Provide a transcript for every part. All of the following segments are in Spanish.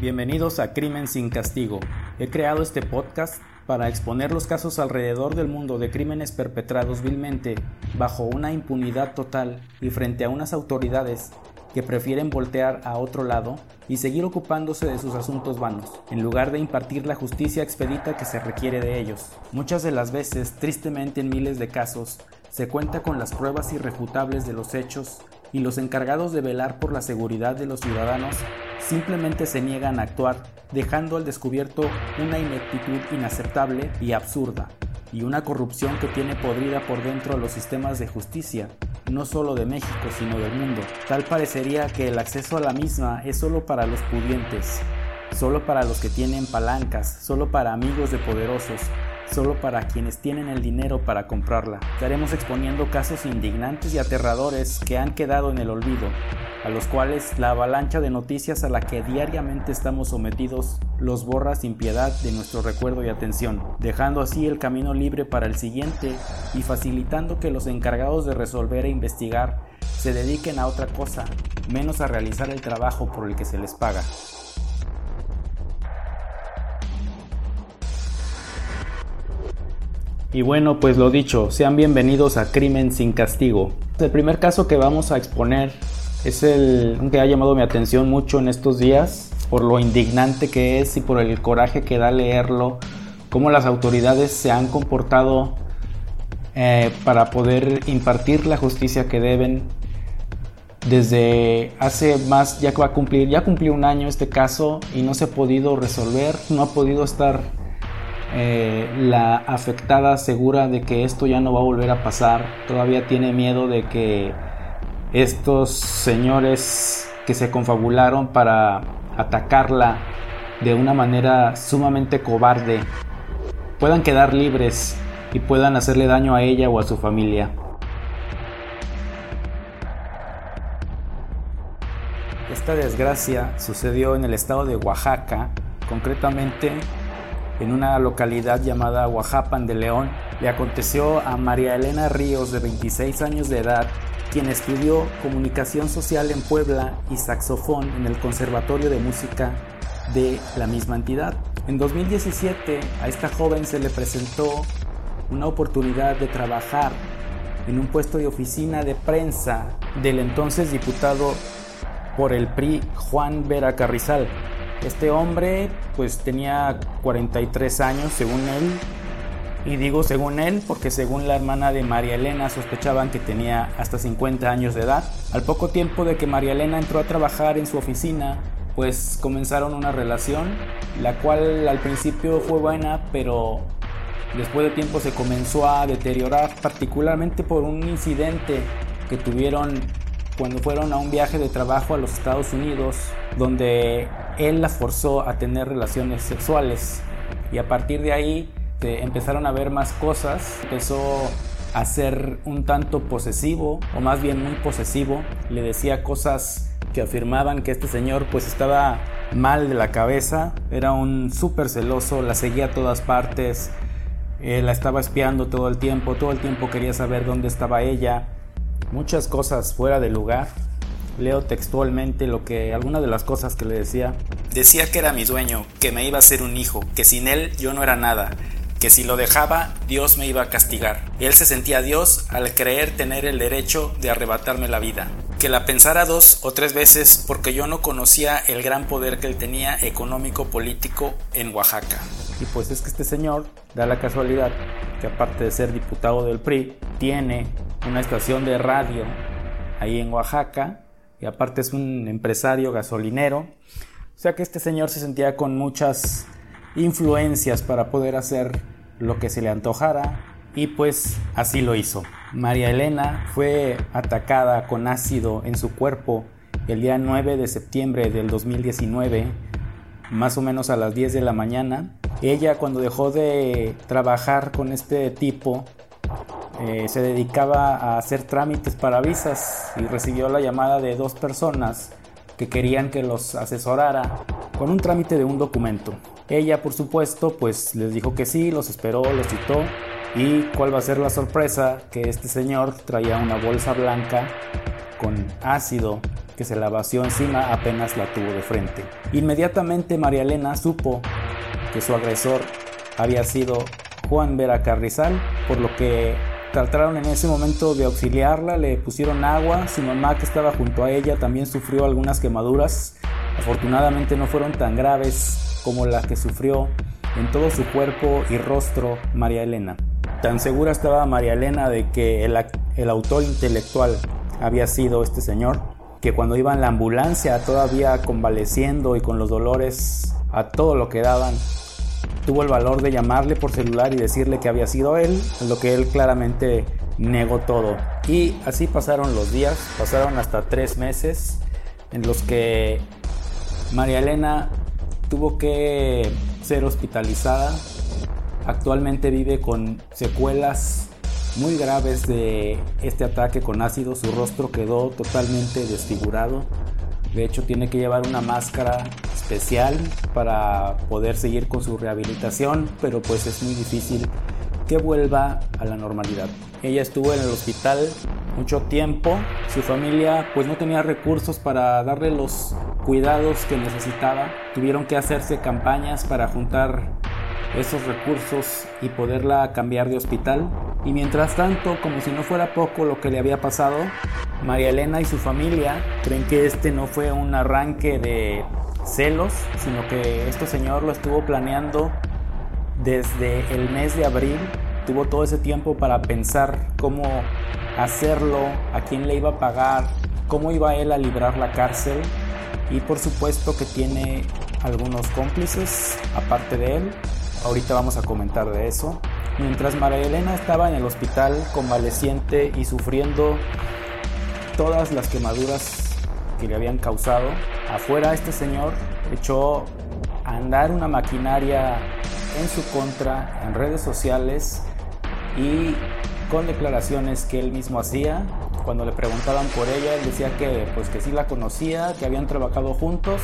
Bienvenidos a Crimen sin Castigo. He creado este podcast para exponer los casos alrededor del mundo de crímenes perpetrados vilmente bajo una impunidad total y frente a unas autoridades que prefieren voltear a otro lado y seguir ocupándose de sus asuntos vanos, en lugar de impartir la justicia expedita que se requiere de ellos. Muchas de las veces, tristemente en miles de casos, se cuenta con las pruebas irrefutables de los hechos y los encargados de velar por la seguridad de los ciudadanos simplemente se niegan a actuar, dejando al descubierto una ineptitud inaceptable y absurda, y una corrupción que tiene podrida por dentro los sistemas de justicia, no solo de México, sino del mundo. Tal parecería que el acceso a la misma es solo para los pudientes, solo para los que tienen palancas, solo para amigos de poderosos, solo para quienes tienen el dinero para comprarla. Estaremos exponiendo casos indignantes y aterradores que han quedado en el olvido, a los cuales la avalancha de noticias a la que diariamente estamos sometidos los borra sin piedad de nuestro recuerdo y atención, dejando así el camino libre para el siguiente y facilitando que los encargados de resolver e investigar se dediquen a otra cosa, menos a realizar el trabajo por el que se les paga. Y bueno, pues lo dicho, sean bienvenidos a Crimen sin Castigo. El primer caso que vamos a exponer es el que ha llamado mi atención mucho en estos días por lo indignante que es y por el coraje que da leerlo, cómo las autoridades se han comportado eh, para poder impartir la justicia que deben. Desde hace más, ya que va a cumplir, ya cumplió un año este caso y no se ha podido resolver, no ha podido estar eh, la afectada segura de que esto ya no va a volver a pasar, todavía tiene miedo de que estos señores que se confabularon para atacarla de una manera sumamente cobarde puedan quedar libres y puedan hacerle daño a ella o a su familia. Esta desgracia sucedió en el estado de Oaxaca, concretamente en una localidad llamada Oaxapan de León, le aconteció a María Elena Ríos, de 26 años de edad, quien estudió comunicación social en Puebla y saxofón en el Conservatorio de Música de la misma entidad. En 2017 a esta joven se le presentó una oportunidad de trabajar en un puesto de oficina de prensa del entonces diputado por el PRI Juan Vera Carrizal. Este hombre pues tenía 43 años según él. Y digo según él porque según la hermana de María Elena sospechaban que tenía hasta 50 años de edad. Al poco tiempo de que María Elena entró a trabajar en su oficina, pues comenzaron una relación, la cual al principio fue buena, pero después de tiempo se comenzó a deteriorar, particularmente por un incidente que tuvieron cuando fueron a un viaje de trabajo a los Estados Unidos, donde él la forzó a tener relaciones sexuales. Y a partir de ahí empezaron a ver más cosas, empezó a ser un tanto posesivo, o más bien muy posesivo, le decía cosas que afirmaban que este señor pues estaba mal de la cabeza, era un súper celoso, la seguía a todas partes, eh, la estaba espiando todo el tiempo, todo el tiempo quería saber dónde estaba ella, muchas cosas fuera de lugar. Leo textualmente lo que algunas de las cosas que le decía. Decía que era mi dueño, que me iba a ser un hijo, que sin él yo no era nada, que si lo dejaba Dios me iba a castigar. Él se sentía Dios al creer tener el derecho de arrebatarme la vida. Que la pensara dos o tres veces porque yo no conocía el gran poder que él tenía económico político en Oaxaca. Y pues es que este señor da la casualidad que aparte de ser diputado del PRI, tiene una estación de radio ahí en Oaxaca y aparte es un empresario gasolinero. O sea que este señor se sentía con muchas influencias para poder hacer lo que se le antojara y pues así lo hizo. María Elena fue atacada con ácido en su cuerpo el día 9 de septiembre del 2019, más o menos a las 10 de la mañana. Ella cuando dejó de trabajar con este tipo eh, se dedicaba a hacer trámites para visas y recibió la llamada de dos personas que querían que los asesorara con un trámite de un documento. Ella, por supuesto, pues les dijo que sí, los esperó, los citó y cuál va a ser la sorpresa que este señor traía una bolsa blanca con ácido que se la vació encima apenas la tuvo de frente. Inmediatamente María Elena supo que su agresor había sido Juan Vera Carrizal, por lo que trataron en ese momento de auxiliarla, le pusieron agua, su mamá que estaba junto a ella también sufrió algunas quemaduras, afortunadamente no fueron tan graves como las que sufrió en todo su cuerpo y rostro María Elena. Tan segura estaba María Elena de que el, el autor intelectual había sido este señor, que cuando iba en la ambulancia todavía convaleciendo y con los dolores a todo lo que daban, tuvo el valor de llamarle por celular y decirle que había sido él, lo que él claramente negó todo. Y así pasaron los días, pasaron hasta tres meses en los que María Elena tuvo que ser hospitalizada. Actualmente vive con secuelas muy graves de este ataque con ácido. Su rostro quedó totalmente desfigurado. De hecho, tiene que llevar una máscara especial para poder seguir con su rehabilitación, pero pues es muy difícil que vuelva a la normalidad. Ella estuvo en el hospital mucho tiempo, su familia pues no tenía recursos para darle los cuidados que necesitaba, tuvieron que hacerse campañas para juntar esos recursos y poderla cambiar de hospital. Y mientras tanto, como si no fuera poco lo que le había pasado, María Elena y su familia creen que este no fue un arranque de celos, sino que este señor lo estuvo planeando desde el mes de abril. Tuvo todo ese tiempo para pensar cómo hacerlo, a quién le iba a pagar, cómo iba él a librar la cárcel. Y por supuesto que tiene algunos cómplices aparte de él. Ahorita vamos a comentar de eso. Mientras María Elena estaba en el hospital convaleciente y sufriendo todas las quemaduras que le habían causado, afuera este señor echó a andar una maquinaria en su contra en redes sociales y con declaraciones que él mismo hacía. Cuando le preguntaban por ella, él decía que pues que sí la conocía, que habían trabajado juntos,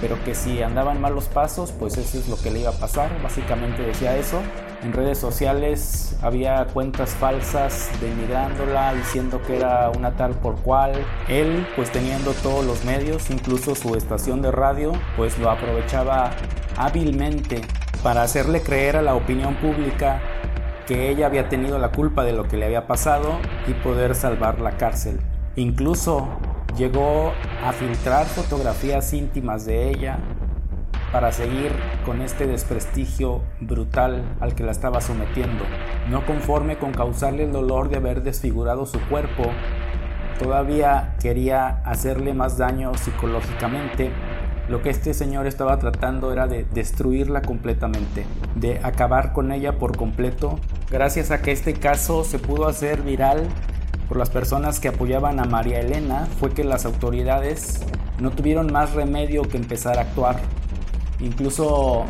pero que si andaban malos pasos, pues eso es lo que le iba a pasar. Básicamente decía eso. En redes sociales había cuentas falsas denigrándola, diciendo que era una tal por cual. Él, pues teniendo todos los medios, incluso su estación de radio, pues lo aprovechaba hábilmente para hacerle creer a la opinión pública que ella había tenido la culpa de lo que le había pasado y poder salvar la cárcel. Incluso llegó a filtrar fotografías íntimas de ella para seguir con este desprestigio brutal al que la estaba sometiendo. No conforme con causarle el dolor de haber desfigurado su cuerpo, todavía quería hacerle más daño psicológicamente. Lo que este señor estaba tratando era de destruirla completamente, de acabar con ella por completo. Gracias a que este caso se pudo hacer viral por las personas que apoyaban a María Elena, fue que las autoridades no tuvieron más remedio que empezar a actuar Incluso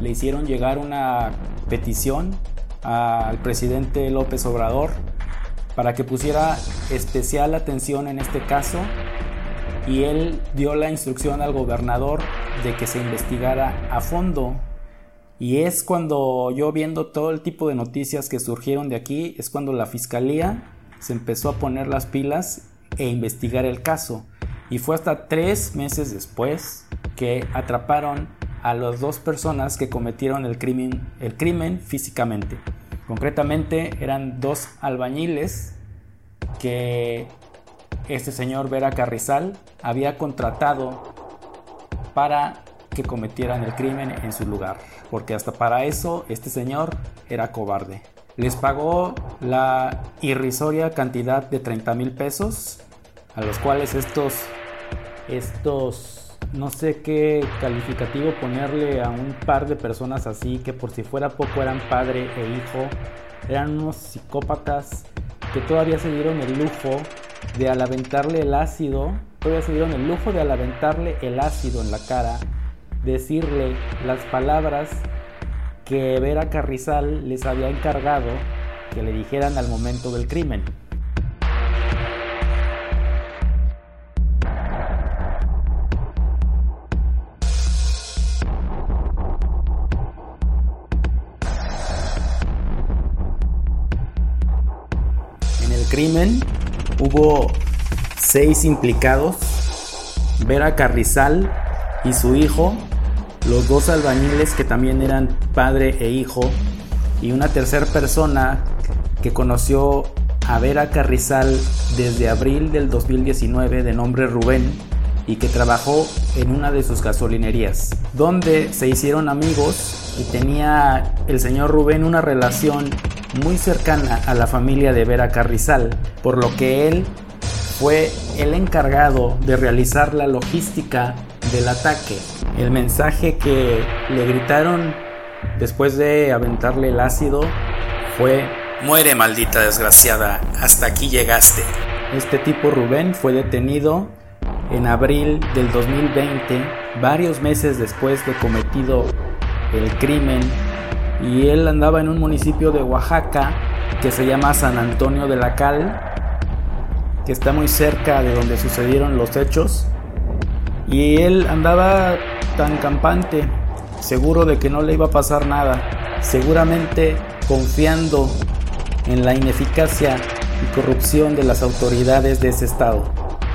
le hicieron llegar una petición al presidente López Obrador para que pusiera especial atención en este caso y él dio la instrucción al gobernador de que se investigara a fondo. Y es cuando yo viendo todo el tipo de noticias que surgieron de aquí, es cuando la fiscalía se empezó a poner las pilas e investigar el caso. Y fue hasta tres meses después que atraparon a las dos personas que cometieron el crimen, el crimen físicamente. Concretamente eran dos albañiles que este señor Vera Carrizal había contratado para que cometieran el crimen en su lugar, porque hasta para eso este señor era cobarde. Les pagó la irrisoria cantidad de 30 mil pesos, a los cuales estos, estos no sé qué calificativo ponerle a un par de personas así que por si fuera poco eran padre e hijo, eran unos psicópatas que todavía se dieron el lujo de al aventarle el ácido, todavía se dieron el lujo de al aventarle el ácido en la cara, decirle las palabras que Vera Carrizal les había encargado que le dijeran al momento del crimen. crimen hubo seis implicados, Vera Carrizal y su hijo, los dos albañiles que también eran padre e hijo, y una tercera persona que conoció a Vera Carrizal desde abril del 2019 de nombre Rubén y que trabajó en una de sus gasolinerías, donde se hicieron amigos y tenía el señor Rubén una relación muy cercana a la familia de Vera Carrizal, por lo que él fue el encargado de realizar la logística del ataque. El mensaje que le gritaron después de aventarle el ácido fue Muere maldita desgraciada, hasta aquí llegaste. Este tipo Rubén fue detenido en abril del 2020, varios meses después de cometido el crimen, y él andaba en un municipio de Oaxaca que se llama San Antonio de la Cal, que está muy cerca de donde sucedieron los hechos, y él andaba tan campante, seguro de que no le iba a pasar nada, seguramente confiando en la ineficacia y corrupción de las autoridades de ese estado.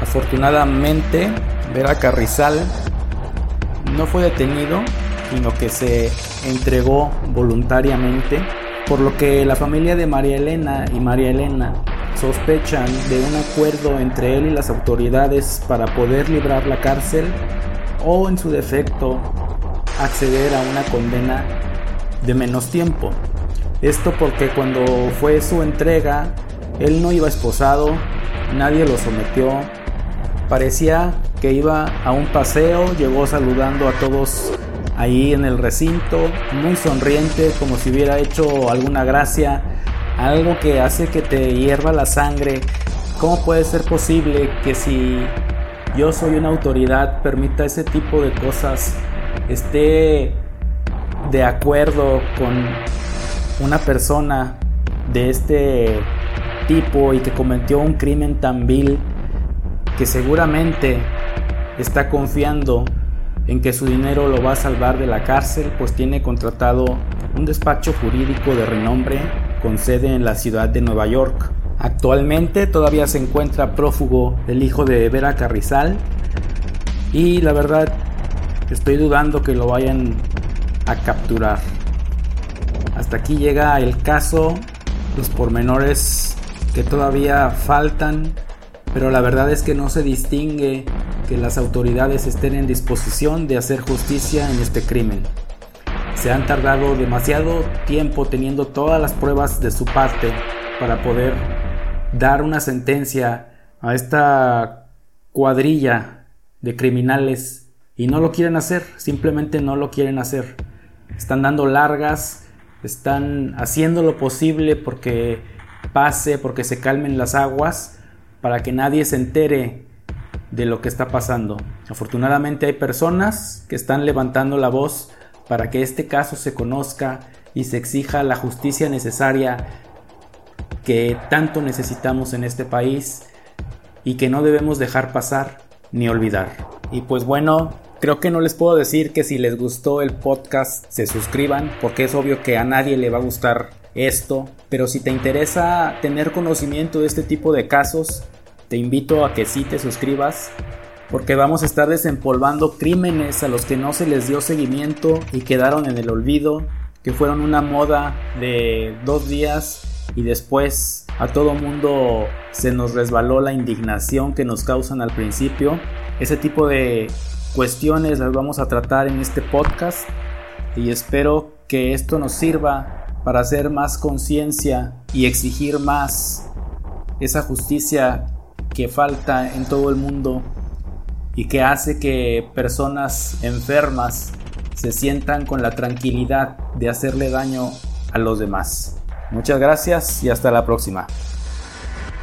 Afortunadamente, Vera Carrizal no fue detenido, sino que se entregó voluntariamente, por lo que la familia de María Elena y María Elena sospechan de un acuerdo entre él y las autoridades para poder librar la cárcel o en su defecto acceder a una condena de menos tiempo. Esto porque cuando fue su entrega, él no iba esposado, nadie lo sometió, parecía que iba a un paseo, llegó saludando a todos ahí en el recinto, muy sonriente, como si hubiera hecho alguna gracia, algo que hace que te hierva la sangre. ¿Cómo puede ser posible que si yo soy una autoridad permita ese tipo de cosas, esté de acuerdo con una persona de este tipo y que cometió un crimen tan vil que seguramente está confiando en que su dinero lo va a salvar de la cárcel, pues tiene contratado un despacho jurídico de renombre con sede en la ciudad de Nueva York. Actualmente todavía se encuentra prófugo el hijo de Vera Carrizal y la verdad estoy dudando que lo vayan a capturar. Hasta aquí llega el caso, los pormenores que todavía faltan, pero la verdad es que no se distingue que las autoridades estén en disposición de hacer justicia en este crimen. Se han tardado demasiado tiempo teniendo todas las pruebas de su parte para poder dar una sentencia a esta cuadrilla de criminales y no lo quieren hacer, simplemente no lo quieren hacer. Están dando largas están haciendo lo posible porque pase, porque se calmen las aguas, para que nadie se entere de lo que está pasando. Afortunadamente hay personas que están levantando la voz para que este caso se conozca y se exija la justicia necesaria que tanto necesitamos en este país y que no debemos dejar pasar ni olvidar. Y pues bueno, Creo que no les puedo decir que si les gustó el podcast se suscriban, porque es obvio que a nadie le va a gustar esto, pero si te interesa tener conocimiento de este tipo de casos, te invito a que sí te suscribas, porque vamos a estar desempolvando crímenes a los que no se les dio seguimiento y quedaron en el olvido, que fueron una moda de dos días y después a todo mundo se nos resbaló la indignación que nos causan al principio. Ese tipo de cuestiones las vamos a tratar en este podcast y espero que esto nos sirva para hacer más conciencia y exigir más esa justicia que falta en todo el mundo y que hace que personas enfermas se sientan con la tranquilidad de hacerle daño a los demás. Muchas gracias y hasta la próxima.